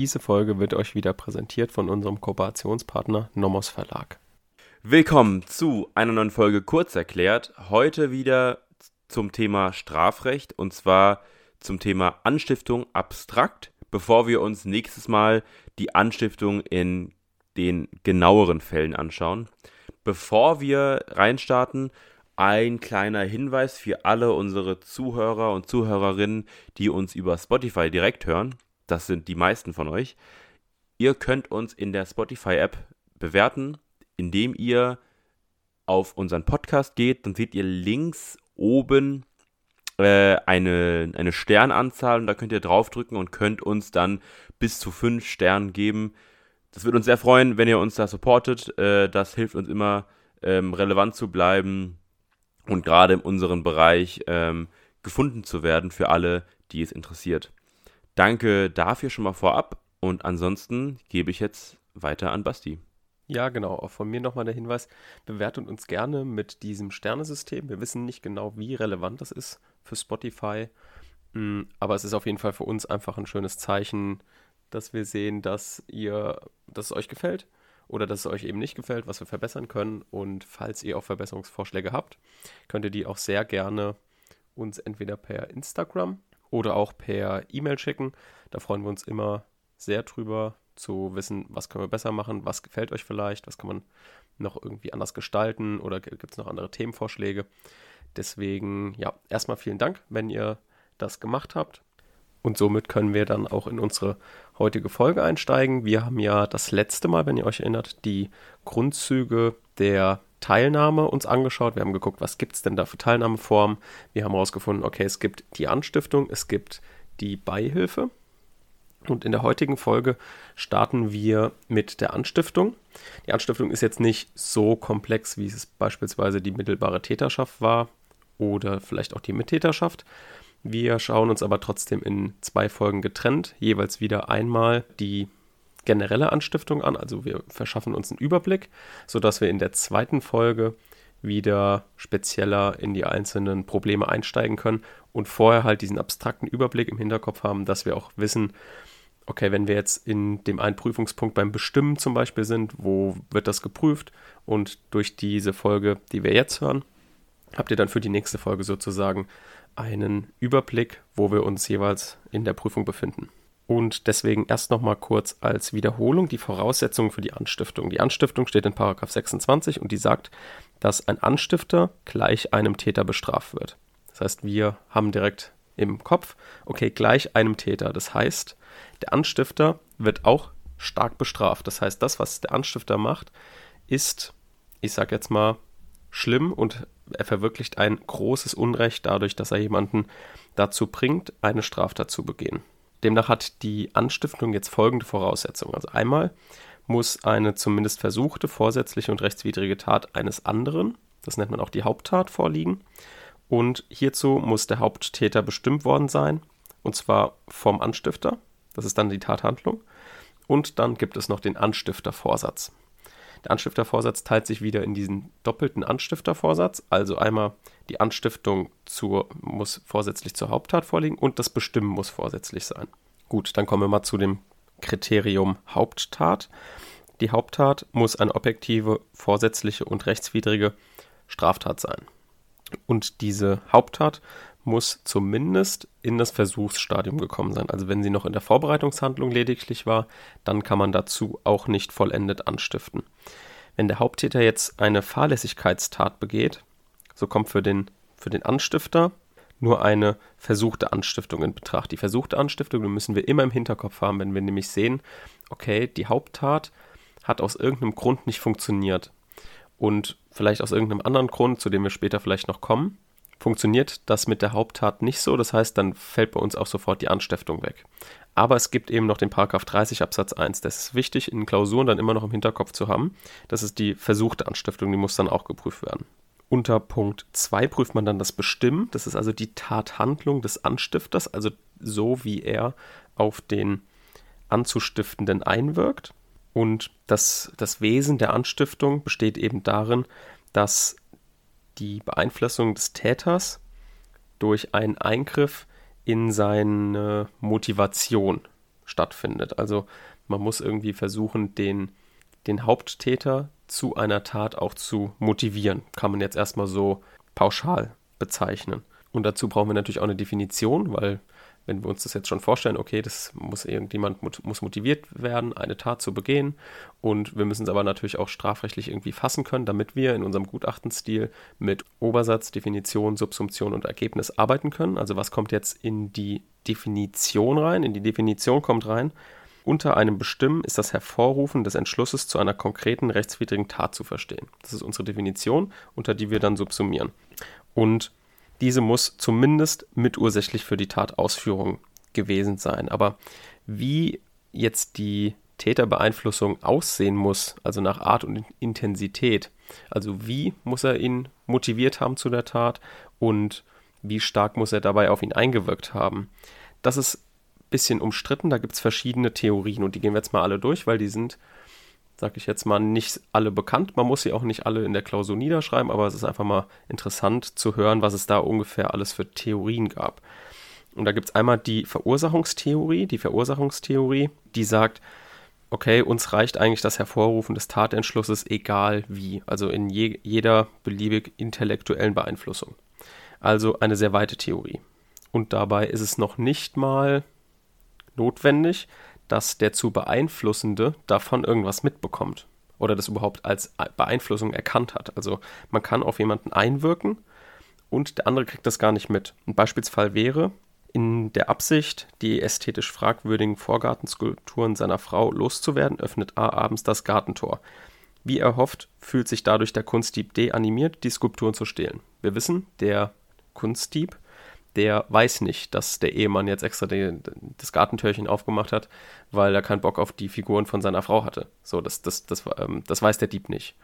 diese Folge wird euch wieder präsentiert von unserem Kooperationspartner Nomos Verlag. Willkommen zu einer neuen Folge Kurz erklärt. Heute wieder zum Thema Strafrecht und zwar zum Thema Anstiftung abstrakt, bevor wir uns nächstes Mal die Anstiftung in den genaueren Fällen anschauen. Bevor wir reinstarten, ein kleiner Hinweis für alle unsere Zuhörer und Zuhörerinnen, die uns über Spotify direkt hören. Das sind die meisten von euch. Ihr könnt uns in der Spotify-App bewerten, indem ihr auf unseren Podcast geht. Dann seht ihr links oben äh, eine, eine Sternanzahl und da könnt ihr draufdrücken und könnt uns dann bis zu fünf Sternen geben. Das würde uns sehr freuen, wenn ihr uns da supportet. Äh, das hilft uns immer, ähm, relevant zu bleiben und gerade in unserem Bereich ähm, gefunden zu werden für alle, die es interessiert. Danke dafür schon mal vorab und ansonsten gebe ich jetzt weiter an Basti. Ja, genau. Auch von mir nochmal der Hinweis, bewertet uns gerne mit diesem Sternesystem. Wir wissen nicht genau, wie relevant das ist für Spotify, mm, aber es ist auf jeden Fall für uns einfach ein schönes Zeichen, dass wir sehen, dass ihr, dass es euch gefällt oder dass es euch eben nicht gefällt, was wir verbessern können. Und falls ihr auch Verbesserungsvorschläge habt, könnt ihr die auch sehr gerne uns entweder per Instagram oder auch per E-Mail schicken. Da freuen wir uns immer sehr drüber zu wissen, was können wir besser machen, was gefällt euch vielleicht, was kann man noch irgendwie anders gestalten oder gibt es noch andere Themenvorschläge. Deswegen, ja, erstmal vielen Dank, wenn ihr das gemacht habt. Und somit können wir dann auch in unsere heutige Folge einsteigen. Wir haben ja das letzte Mal, wenn ihr euch erinnert, die Grundzüge der Teilnahme uns angeschaut. Wir haben geguckt, was gibt es denn da für Teilnahmeformen. Wir haben herausgefunden, okay, es gibt die Anstiftung, es gibt die Beihilfe. Und in der heutigen Folge starten wir mit der Anstiftung. Die Anstiftung ist jetzt nicht so komplex, wie es beispielsweise die mittelbare Täterschaft war oder vielleicht auch die Mittäterschaft, wir schauen uns aber trotzdem in zwei Folgen getrennt, jeweils wieder einmal die generelle Anstiftung an, also wir verschaffen uns einen Überblick, sodass wir in der zweiten Folge wieder spezieller in die einzelnen Probleme einsteigen können und vorher halt diesen abstrakten Überblick im Hinterkopf haben, dass wir auch wissen, okay, wenn wir jetzt in dem einen Prüfungspunkt beim Bestimmen zum Beispiel sind, wo wird das geprüft und durch diese Folge, die wir jetzt hören, habt ihr dann für die nächste Folge sozusagen einen Überblick, wo wir uns jeweils in der Prüfung befinden. Und deswegen erst nochmal kurz als Wiederholung die Voraussetzungen für die Anstiftung. Die Anstiftung steht in 26 und die sagt, dass ein Anstifter gleich einem Täter bestraft wird. Das heißt, wir haben direkt im Kopf, okay, gleich einem Täter. Das heißt, der Anstifter wird auch stark bestraft. Das heißt, das, was der Anstifter macht, ist, ich sag jetzt mal, schlimm und er verwirklicht ein großes Unrecht dadurch, dass er jemanden dazu bringt, eine Straftat zu begehen. Demnach hat die Anstiftung jetzt folgende Voraussetzungen. Also einmal muss eine zumindest versuchte vorsätzliche und rechtswidrige Tat eines anderen, das nennt man auch die Haupttat, vorliegen. Und hierzu muss der Haupttäter bestimmt worden sein, und zwar vom Anstifter. Das ist dann die Tathandlung. Und dann gibt es noch den Anstiftervorsatz. Der Anstiftervorsatz teilt sich wieder in diesen doppelten Anstiftervorsatz. Also einmal die Anstiftung zur, muss vorsätzlich zur Haupttat vorliegen und das Bestimmen muss vorsätzlich sein. Gut, dann kommen wir mal zu dem Kriterium Haupttat. Die Haupttat muss eine objektive, vorsätzliche und rechtswidrige Straftat sein. Und diese Haupttat muss zumindest in das Versuchsstadium gekommen sein. Also wenn sie noch in der Vorbereitungshandlung lediglich war, dann kann man dazu auch nicht vollendet anstiften. Wenn der Haupttäter jetzt eine Fahrlässigkeitstat begeht, so kommt für den, für den Anstifter nur eine versuchte Anstiftung in Betracht. Die versuchte Anstiftung müssen wir immer im Hinterkopf haben, wenn wir nämlich sehen, okay, die Haupttat hat aus irgendeinem Grund nicht funktioniert und vielleicht aus irgendeinem anderen Grund, zu dem wir später vielleicht noch kommen, funktioniert das mit der Haupttat nicht so. Das heißt, dann fällt bei uns auch sofort die Anstiftung weg. Aber es gibt eben noch den Paragraph 30 Absatz 1. Das ist wichtig in Klausuren dann immer noch im Hinterkopf zu haben. Das ist die versuchte Anstiftung, die muss dann auch geprüft werden. Unter Punkt 2 prüft man dann das Bestimmen. Das ist also die Tathandlung des Anstifters, also so wie er auf den Anzustiftenden einwirkt. Und das, das Wesen der Anstiftung besteht eben darin, dass die Beeinflussung des Täters durch einen Eingriff in seine Motivation stattfindet. Also man muss irgendwie versuchen, den, den Haupttäter zu einer Tat auch zu motivieren. Kann man jetzt erstmal so pauschal bezeichnen. Und dazu brauchen wir natürlich auch eine Definition, weil wenn wir uns das jetzt schon vorstellen, okay, das muss irgendjemand muss motiviert werden, eine Tat zu begehen und wir müssen es aber natürlich auch strafrechtlich irgendwie fassen können, damit wir in unserem Gutachtenstil mit Obersatz, Definition, Subsumption und Ergebnis arbeiten können. Also was kommt jetzt in die Definition rein? In die Definition kommt rein, unter einem Bestimmen ist das Hervorrufen des Entschlusses zu einer konkreten rechtswidrigen Tat zu verstehen. Das ist unsere Definition, unter die wir dann subsumieren. Und diese muss zumindest mitursächlich für die Tatausführung gewesen sein. Aber wie jetzt die Täterbeeinflussung aussehen muss, also nach Art und Intensität, also wie muss er ihn motiviert haben zu der Tat und wie stark muss er dabei auf ihn eingewirkt haben, das ist ein bisschen umstritten. Da gibt es verschiedene Theorien und die gehen wir jetzt mal alle durch, weil die sind sag ich jetzt mal, nicht alle bekannt. Man muss sie auch nicht alle in der Klausur niederschreiben, aber es ist einfach mal interessant zu hören, was es da ungefähr alles für Theorien gab. Und da gibt es einmal die Verursachungstheorie. Die Verursachungstheorie, die sagt, okay, uns reicht eigentlich das Hervorrufen des Tatentschlusses, egal wie, also in je, jeder beliebig intellektuellen Beeinflussung. Also eine sehr weite Theorie. Und dabei ist es noch nicht mal notwendig, dass der zu Beeinflussende davon irgendwas mitbekommt oder das überhaupt als Beeinflussung erkannt hat. Also man kann auf jemanden einwirken und der andere kriegt das gar nicht mit. Ein Beispielsfall wäre, in der Absicht, die ästhetisch fragwürdigen Vorgartenskulpturen seiner Frau loszuwerden, öffnet A abends das Gartentor. Wie erhofft, fühlt sich dadurch der Kunstdieb D animiert, die Skulpturen zu stehlen. Wir wissen, der Kunstdieb der weiß nicht, dass der Ehemann jetzt extra die, das Gartentürchen aufgemacht hat, weil er keinen Bock auf die Figuren von seiner Frau hatte. So, das, das, das, ähm, das weiß der Dieb nicht.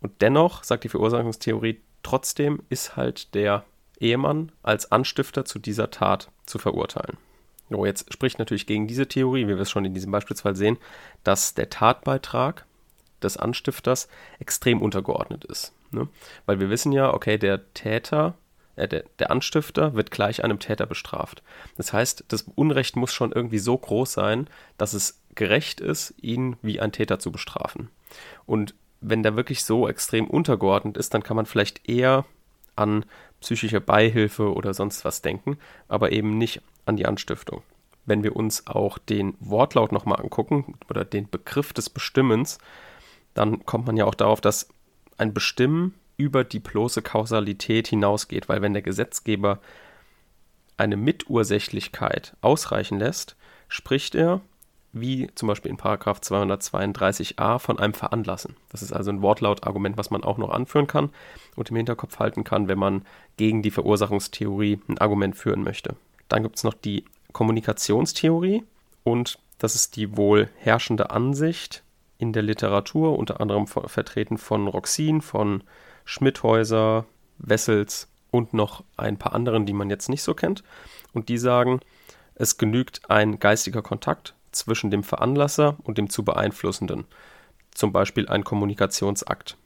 Und dennoch, sagt die Verursachungstheorie, trotzdem ist halt der Ehemann als Anstifter zu dieser Tat zu verurteilen. So, jetzt spricht natürlich gegen diese Theorie, wie wir es schon in diesem Beispielsfall sehen, dass der Tatbeitrag des Anstifters extrem untergeordnet ist. Ne? Weil wir wissen ja, okay, der Täter äh, der, der Anstifter wird gleich einem Täter bestraft. Das heißt, das Unrecht muss schon irgendwie so groß sein, dass es gerecht ist, ihn wie ein Täter zu bestrafen. Und wenn der wirklich so extrem untergeordnet ist, dann kann man vielleicht eher an psychische Beihilfe oder sonst was denken, aber eben nicht an die Anstiftung. Wenn wir uns auch den Wortlaut nochmal angucken oder den Begriff des Bestimmens, dann kommt man ja auch darauf, dass ein Bestimmen über die bloße Kausalität hinausgeht, weil wenn der Gesetzgeber eine Mitursächlichkeit ausreichen lässt, spricht er, wie zum Beispiel in 232a, von einem Veranlassen. Das ist also ein Wortlautargument, was man auch noch anführen kann und im Hinterkopf halten kann, wenn man gegen die Verursachungstheorie ein Argument führen möchte. Dann gibt es noch die Kommunikationstheorie und das ist die wohl herrschende Ansicht in der Literatur, unter anderem vertreten von Roxin, von Schmidhäuser, Wessels und noch ein paar anderen, die man jetzt nicht so kennt. Und die sagen, es genügt ein geistiger Kontakt zwischen dem Veranlasser und dem zu Beeinflussenden. Zum Beispiel ein Kommunikationsakt,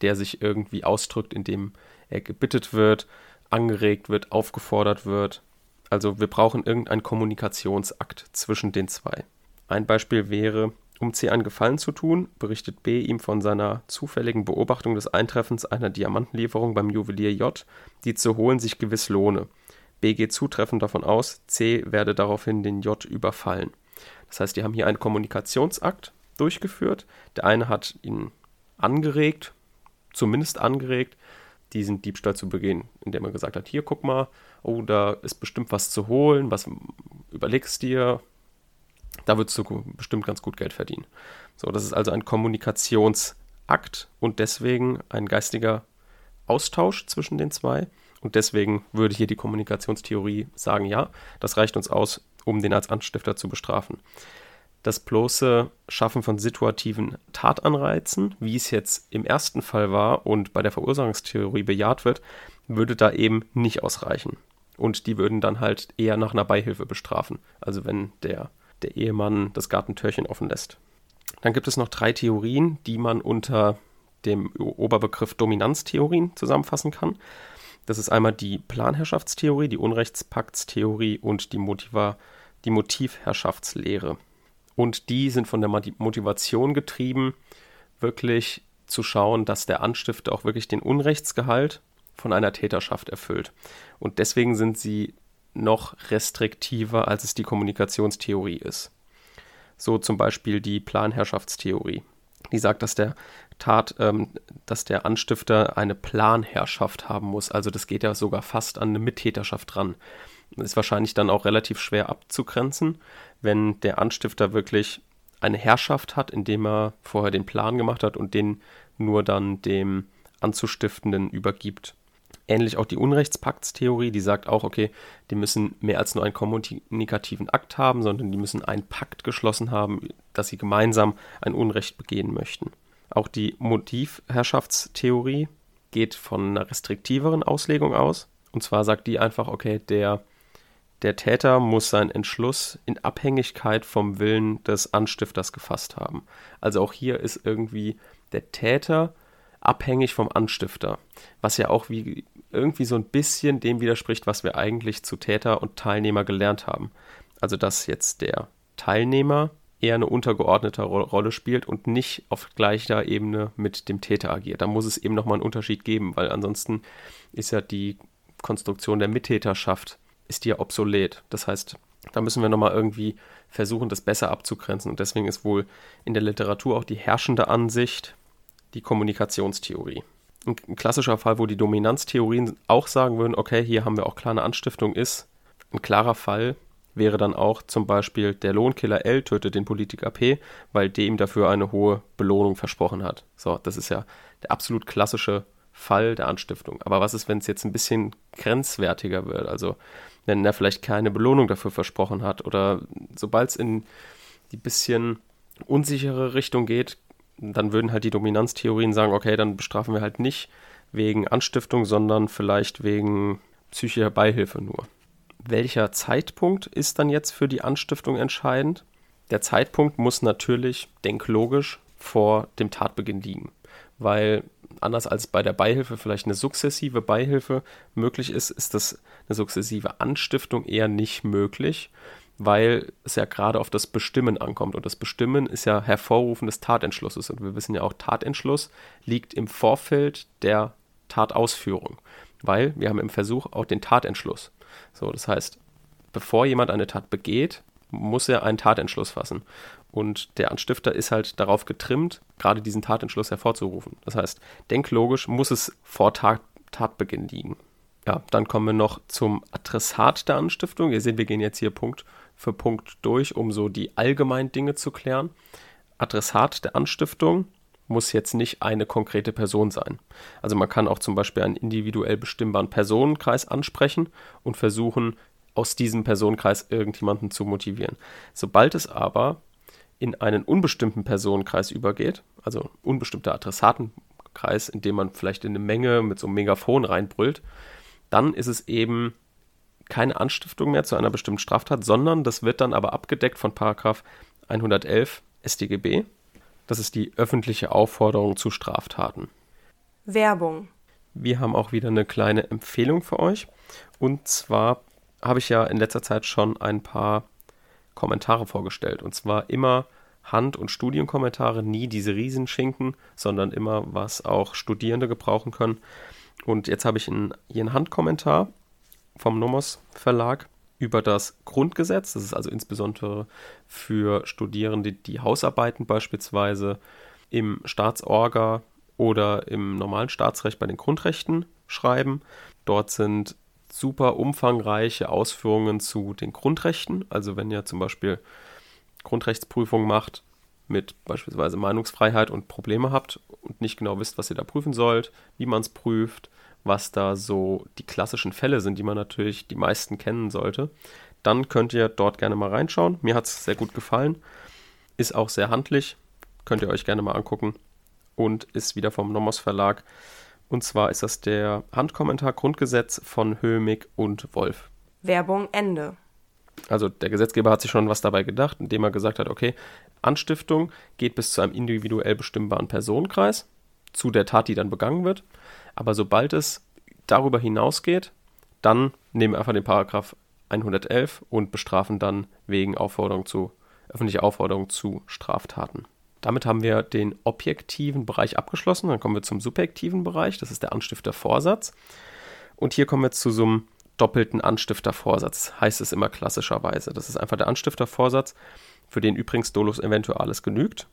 der sich irgendwie ausdrückt, indem er gebittet wird, angeregt wird, aufgefordert wird. Also wir brauchen irgendeinen Kommunikationsakt zwischen den zwei. Ein Beispiel wäre, um C einen Gefallen zu tun, berichtet B ihm von seiner zufälligen Beobachtung des Eintreffens einer Diamantenlieferung beim Juwelier J, die zu holen sich gewiss lohne. B geht zutreffend davon aus, C werde daraufhin den J überfallen. Das heißt, die haben hier einen Kommunikationsakt durchgeführt. Der eine hat ihn angeregt, zumindest angeregt, diesen Diebstahl zu begehen, indem er gesagt hat, hier guck mal, oh, da ist bestimmt was zu holen, was überlegst dir, da würdest du bestimmt ganz gut Geld verdienen. So, das ist also ein Kommunikationsakt und deswegen ein geistiger Austausch zwischen den zwei. Und deswegen würde hier die Kommunikationstheorie sagen, ja, das reicht uns aus, um den als Anstifter zu bestrafen. Das bloße Schaffen von situativen Tatanreizen, wie es jetzt im ersten Fall war und bei der Verursachungstheorie bejaht wird, würde da eben nicht ausreichen. Und die würden dann halt eher nach einer Beihilfe bestrafen. Also wenn der der Ehemann das Gartentürchen offen lässt. Dann gibt es noch drei Theorien, die man unter dem Oberbegriff Dominanztheorien zusammenfassen kann. Das ist einmal die Planherrschaftstheorie, die Unrechtspaktstheorie und die, Motiva die Motivherrschaftslehre. Und die sind von der Motivation getrieben, wirklich zu schauen, dass der Anstifter auch wirklich den Unrechtsgehalt von einer Täterschaft erfüllt. Und deswegen sind sie noch restriktiver, als es die Kommunikationstheorie ist. So zum Beispiel die Planherrschaftstheorie. Die sagt, dass der Tat, ähm, dass der Anstifter eine Planherrschaft haben muss. Also das geht ja sogar fast an eine Mittäterschaft ran. Das ist wahrscheinlich dann auch relativ schwer abzugrenzen, wenn der Anstifter wirklich eine Herrschaft hat, indem er vorher den Plan gemacht hat und den nur dann dem Anzustiftenden übergibt. Ähnlich auch die Unrechtspaktstheorie, die sagt auch, okay, die müssen mehr als nur einen kommunikativen Akt haben, sondern die müssen einen Pakt geschlossen haben, dass sie gemeinsam ein Unrecht begehen möchten. Auch die Motivherrschaftstheorie geht von einer restriktiveren Auslegung aus. Und zwar sagt die einfach, okay, der, der Täter muss seinen Entschluss in Abhängigkeit vom Willen des Anstifters gefasst haben. Also auch hier ist irgendwie der Täter abhängig vom Anstifter, was ja auch wie irgendwie so ein bisschen dem widerspricht, was wir eigentlich zu Täter und Teilnehmer gelernt haben. Also dass jetzt der Teilnehmer eher eine untergeordnete Rolle spielt und nicht auf gleicher Ebene mit dem Täter agiert. Da muss es eben nochmal einen Unterschied geben, weil ansonsten ist ja die Konstruktion der Mittäterschaft ist ja obsolet. Das heißt, da müssen wir nochmal irgendwie versuchen, das besser abzugrenzen. Und deswegen ist wohl in der Literatur auch die herrschende Ansicht die Kommunikationstheorie. Ein klassischer Fall, wo die Dominanztheorien auch sagen würden, okay, hier haben wir auch klare Anstiftung, ist ein klarer Fall, wäre dann auch zum Beispiel der Lohnkiller L tötet den Politiker P, weil der ihm dafür eine hohe Belohnung versprochen hat. So, das ist ja der absolut klassische Fall der Anstiftung. Aber was ist, wenn es jetzt ein bisschen grenzwertiger wird? Also, wenn er vielleicht keine Belohnung dafür versprochen hat oder sobald es in die bisschen unsichere Richtung geht, dann würden halt die Dominanztheorien sagen, okay, dann bestrafen wir halt nicht wegen Anstiftung, sondern vielleicht wegen psychischer Beihilfe nur. Welcher Zeitpunkt ist dann jetzt für die Anstiftung entscheidend? Der Zeitpunkt muss natürlich denklogisch vor dem Tatbeginn liegen, weil anders als bei der Beihilfe vielleicht eine sukzessive Beihilfe möglich ist, ist das eine sukzessive Anstiftung eher nicht möglich weil es ja gerade auf das Bestimmen ankommt. Und das Bestimmen ist ja Hervorrufen des Tatentschlusses. Und wir wissen ja auch, Tatentschluss liegt im Vorfeld der Tatausführung, weil wir haben im Versuch auch den Tatentschluss. So, das heißt, bevor jemand eine Tat begeht, muss er einen Tatentschluss fassen. Und der Anstifter ist halt darauf getrimmt, gerade diesen Tatentschluss hervorzurufen. Das heißt, denklogisch muss es vor Tat Tatbeginn liegen. Ja, dann kommen wir noch zum Adressat der Anstiftung. Ihr seht, wir gehen jetzt hier Punkt für Punkt durch, um so die allgemeinen Dinge zu klären. Adressat der Anstiftung muss jetzt nicht eine konkrete Person sein. Also man kann auch zum Beispiel einen individuell bestimmbaren Personenkreis ansprechen und versuchen, aus diesem Personenkreis irgendjemanden zu motivieren. Sobald es aber in einen unbestimmten Personenkreis übergeht, also unbestimmter Adressatenkreis, in dem man vielleicht in eine Menge mit so einem Megafon reinbrüllt, dann ist es eben keine Anstiftung mehr zu einer bestimmten Straftat, sondern das wird dann aber abgedeckt von Paragraph 111 StGB. Das ist die öffentliche Aufforderung zu Straftaten. Werbung. Wir haben auch wieder eine kleine Empfehlung für euch. Und zwar habe ich ja in letzter Zeit schon ein paar Kommentare vorgestellt. Und zwar immer Hand- und Studienkommentare, nie diese Riesenschinken, sondern immer, was auch Studierende gebrauchen können. Und jetzt habe ich einen, hier einen Handkommentar vom Nomos Verlag über das Grundgesetz. Das ist also insbesondere für Studierende, die Hausarbeiten beispielsweise im Staatsorga oder im normalen Staatsrecht bei den Grundrechten schreiben. Dort sind super umfangreiche Ausführungen zu den Grundrechten. Also wenn ihr zum Beispiel Grundrechtsprüfung macht mit beispielsweise Meinungsfreiheit und Probleme habt und nicht genau wisst, was ihr da prüfen sollt, wie man es prüft, was da so die klassischen Fälle sind, die man natürlich die meisten kennen sollte, dann könnt ihr dort gerne mal reinschauen. Mir hat es sehr gut gefallen. Ist auch sehr handlich. Könnt ihr euch gerne mal angucken. Und ist wieder vom Nomos Verlag. Und zwar ist das der Handkommentar Grundgesetz von Höhmig und Wolf. Werbung Ende. Also der Gesetzgeber hat sich schon was dabei gedacht, indem er gesagt hat, okay, Anstiftung geht bis zu einem individuell bestimmbaren Personenkreis, zu der Tat, die dann begangen wird. Aber sobald es darüber hinausgeht, dann nehmen wir einfach den Paragraph 111 und bestrafen dann wegen Aufforderung zu, öffentliche Aufforderung zu Straftaten. Damit haben wir den objektiven Bereich abgeschlossen. Dann kommen wir zum subjektiven Bereich. Das ist der Anstiftervorsatz. Und hier kommen wir zu so einem doppelten Anstiftervorsatz, heißt es immer klassischerweise. Das ist einfach der Anstiftervorsatz, für den übrigens Dolus Eventualis genügt.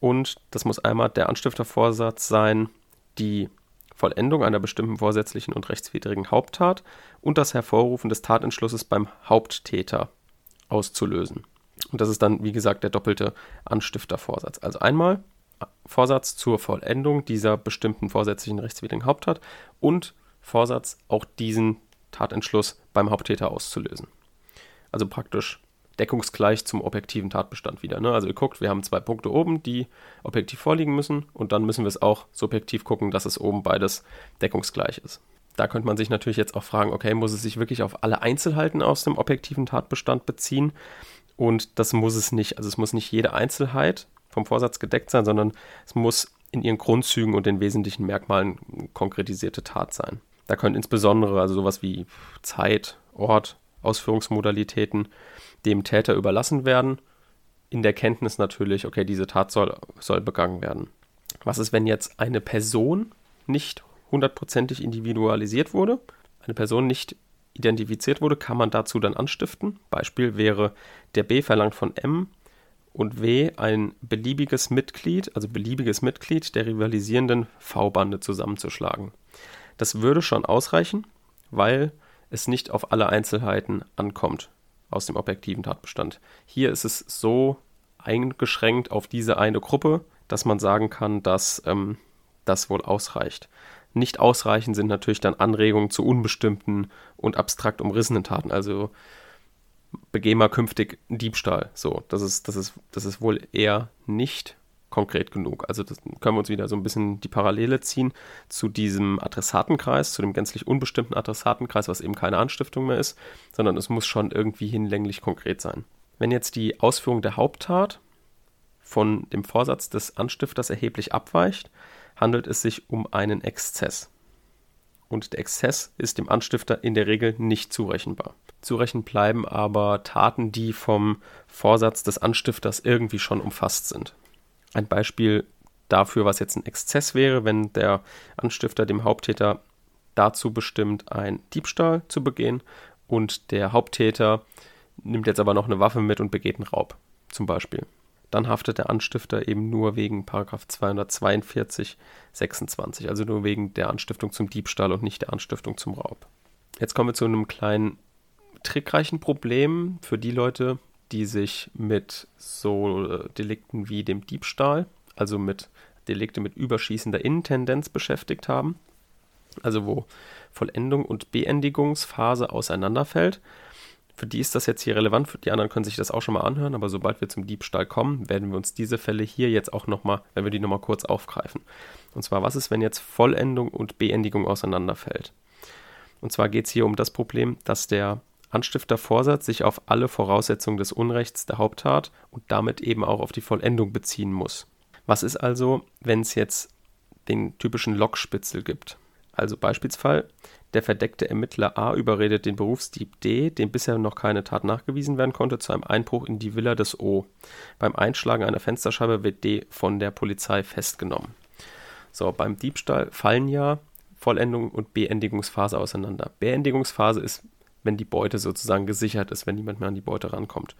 Und das muss einmal der Anstiftervorsatz sein, die Vollendung einer bestimmten vorsätzlichen und rechtswidrigen Haupttat und das Hervorrufen des Tatentschlusses beim Haupttäter auszulösen. Und das ist dann, wie gesagt, der doppelte Anstiftervorsatz. Also einmal Vorsatz zur Vollendung dieser bestimmten vorsätzlichen rechtswidrigen Haupttat und Vorsatz, auch diesen Tatentschluss beim Haupttäter auszulösen. Also praktisch deckungsgleich zum objektiven Tatbestand wieder. Ne? Also ihr guckt, wir haben zwei Punkte oben, die objektiv vorliegen müssen und dann müssen wir es auch subjektiv gucken, dass es oben beides deckungsgleich ist. Da könnte man sich natürlich jetzt auch fragen, okay, muss es sich wirklich auf alle Einzelheiten aus dem objektiven Tatbestand beziehen? Und das muss es nicht. Also es muss nicht jede Einzelheit vom Vorsatz gedeckt sein, sondern es muss in ihren Grundzügen und den wesentlichen Merkmalen konkretisierte Tat sein. Da können insbesondere also sowas wie Zeit, Ort, Ausführungsmodalitäten dem Täter überlassen werden, in der Kenntnis natürlich, okay, diese Tat soll, soll begangen werden. Was ist, wenn jetzt eine Person nicht hundertprozentig individualisiert wurde, eine Person nicht identifiziert wurde, kann man dazu dann anstiften. Beispiel wäre, der B verlangt von M und W ein beliebiges Mitglied, also beliebiges Mitglied der rivalisierenden V-Bande zusammenzuschlagen. Das würde schon ausreichen, weil es nicht auf alle Einzelheiten ankommt aus dem objektiven Tatbestand. Hier ist es so eingeschränkt auf diese eine Gruppe, dass man sagen kann, dass ähm, das wohl ausreicht. Nicht ausreichend sind natürlich dann Anregungen zu unbestimmten und abstrakt umrissenen Taten. Also begeh mal künftig Diebstahl. So, das ist, das ist, das ist wohl eher nicht konkret genug. Also das können wir uns wieder so ein bisschen die Parallele ziehen zu diesem Adressatenkreis, zu dem gänzlich unbestimmten Adressatenkreis, was eben keine Anstiftung mehr ist, sondern es muss schon irgendwie hinlänglich konkret sein. Wenn jetzt die Ausführung der Haupttat von dem Vorsatz des Anstifters erheblich abweicht, handelt es sich um einen Exzess. Und der Exzess ist dem Anstifter in der Regel nicht zurechenbar. Zurechen bleiben aber Taten, die vom Vorsatz des Anstifters irgendwie schon umfasst sind. Ein Beispiel dafür, was jetzt ein Exzess wäre, wenn der Anstifter dem Haupttäter dazu bestimmt, einen Diebstahl zu begehen und der Haupttäter nimmt jetzt aber noch eine Waffe mit und begeht einen Raub, zum Beispiel. Dann haftet der Anstifter eben nur wegen 242, 26, also nur wegen der Anstiftung zum Diebstahl und nicht der Anstiftung zum Raub. Jetzt kommen wir zu einem kleinen trickreichen Problem für die Leute, die sich mit so äh, Delikten wie dem Diebstahl, also mit Delikte mit überschießender Intendenz beschäftigt haben, also wo Vollendung und Beendigungsphase auseinanderfällt. Für die ist das jetzt hier relevant, für die anderen können sich das auch schon mal anhören, aber sobald wir zum Diebstahl kommen, werden wir uns diese Fälle hier jetzt auch nochmal, wenn wir die nochmal kurz aufgreifen. Und zwar, was ist, wenn jetzt Vollendung und Beendigung auseinanderfällt? Und zwar geht es hier um das Problem, dass der Anstiftervorsatz sich auf alle Voraussetzungen des Unrechts der Haupttat und damit eben auch auf die Vollendung beziehen muss. Was ist also, wenn es jetzt den typischen Lockspitzel gibt? Also Beispielsfall, der verdeckte Ermittler A überredet den Berufsdieb D, dem bisher noch keine Tat nachgewiesen werden konnte, zu einem Einbruch in die Villa des O. Beim Einschlagen einer Fensterscheibe wird D von der Polizei festgenommen. So, beim Diebstahl fallen ja Vollendung und Beendigungsphase auseinander. Beendigungsphase ist wenn die Beute sozusagen gesichert ist, wenn niemand mehr an die Beute rankommt.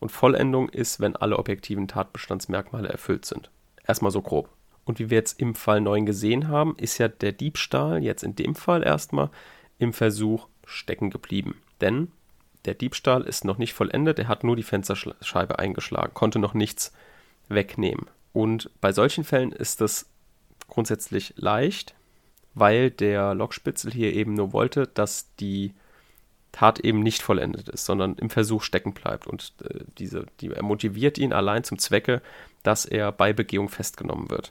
Und Vollendung ist, wenn alle objektiven Tatbestandsmerkmale erfüllt sind. Erstmal so grob. Und wie wir jetzt im Fall 9 gesehen haben, ist ja der Diebstahl jetzt in dem Fall erstmal im Versuch stecken geblieben. Denn der Diebstahl ist noch nicht vollendet, er hat nur die Fensterscheibe eingeschlagen, konnte noch nichts wegnehmen. Und bei solchen Fällen ist das grundsätzlich leicht, weil der Lockspitzel hier eben nur wollte, dass die Tat eben nicht vollendet ist, sondern im Versuch stecken bleibt. Und äh, diese, die, er motiviert ihn allein zum Zwecke, dass er bei Begehung festgenommen wird.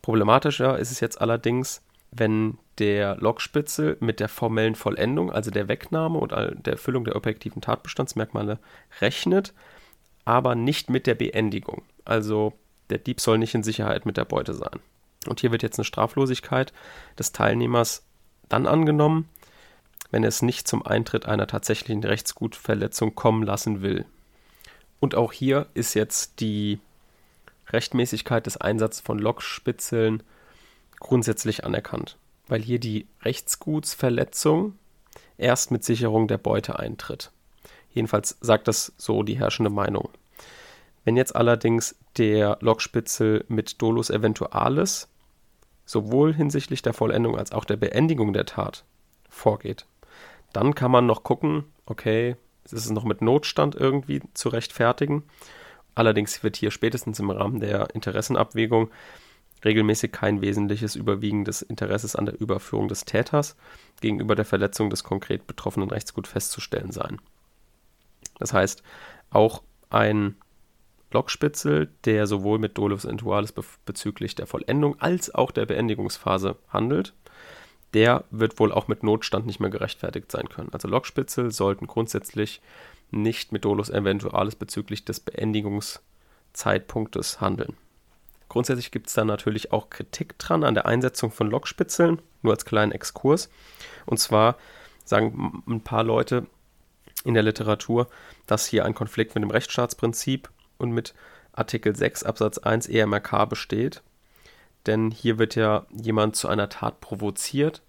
Problematischer ist es jetzt allerdings, wenn der Lockspitzel mit der formellen Vollendung, also der Wegnahme und der Erfüllung der objektiven Tatbestandsmerkmale rechnet, aber nicht mit der Beendigung. Also der Dieb soll nicht in Sicherheit mit der Beute sein. Und hier wird jetzt eine Straflosigkeit des Teilnehmers dann angenommen, wenn es nicht zum Eintritt einer tatsächlichen Rechtsgutverletzung kommen lassen will. Und auch hier ist jetzt die Rechtmäßigkeit des Einsatzes von Lokspitzeln grundsätzlich anerkannt, weil hier die Rechtsgutsverletzung erst mit Sicherung der Beute eintritt. Jedenfalls sagt das so die herrschende Meinung. Wenn jetzt allerdings der Lokspitzel mit Dolus Eventualis sowohl hinsichtlich der Vollendung als auch der Beendigung der Tat vorgeht, dann kann man noch gucken, okay, ist es noch mit Notstand irgendwie zu rechtfertigen. Allerdings wird hier spätestens im Rahmen der Interessenabwägung regelmäßig kein wesentliches überwiegendes Interesses an der Überführung des Täters gegenüber der Verletzung des konkret betroffenen Rechtsgut festzustellen sein. Das heißt, auch ein Blockspitzel, der sowohl mit Dolus Intualis be bezüglich der Vollendung als auch der Beendigungsphase handelt, der wird wohl auch mit Notstand nicht mehr gerechtfertigt sein können. Also Lockspitzel sollten grundsätzlich nicht mit Dolus Eventualis bezüglich des Beendigungszeitpunktes handeln. Grundsätzlich gibt es da natürlich auch Kritik dran an der Einsetzung von Lockspitzeln, nur als kleinen Exkurs. Und zwar sagen ein paar Leute in der Literatur, dass hier ein Konflikt mit dem Rechtsstaatsprinzip und mit Artikel 6 Absatz 1 EMRK besteht. Denn hier wird ja jemand zu einer Tat provoziert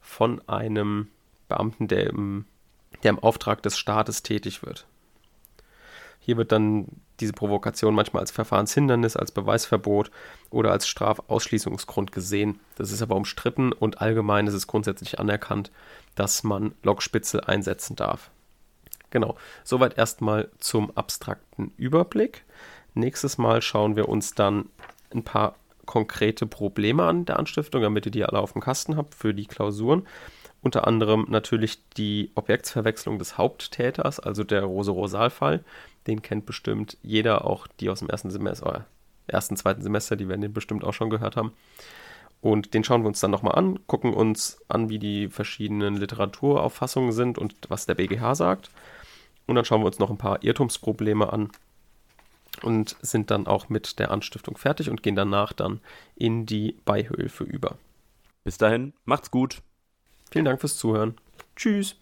von einem Beamten, der im, der im Auftrag des Staates tätig wird. Hier wird dann diese Provokation manchmal als Verfahrenshindernis, als Beweisverbot oder als Strafausschließungsgrund gesehen. Das ist aber umstritten und allgemein ist es grundsätzlich anerkannt, dass man Lockspitzel einsetzen darf. Genau, soweit erstmal zum abstrakten Überblick. Nächstes Mal schauen wir uns dann ein paar konkrete Probleme an der Anstiftung, damit ihr die alle auf dem Kasten habt für die Klausuren. Unter anderem natürlich die Objektsverwechslung des Haupttäters, also der Rose-Rosal-Fall. Den kennt bestimmt jeder, auch die aus dem ersten Semester, oder ersten, zweiten Semester, die werden den bestimmt auch schon gehört haben. Und den schauen wir uns dann nochmal an, gucken uns an, wie die verschiedenen Literaturauffassungen sind und was der BGH sagt. Und dann schauen wir uns noch ein paar Irrtumsprobleme an und sind dann auch mit der Anstiftung fertig und gehen danach dann in die Beihilfe über. Bis dahin, macht's gut. Vielen Dank fürs Zuhören. Tschüss.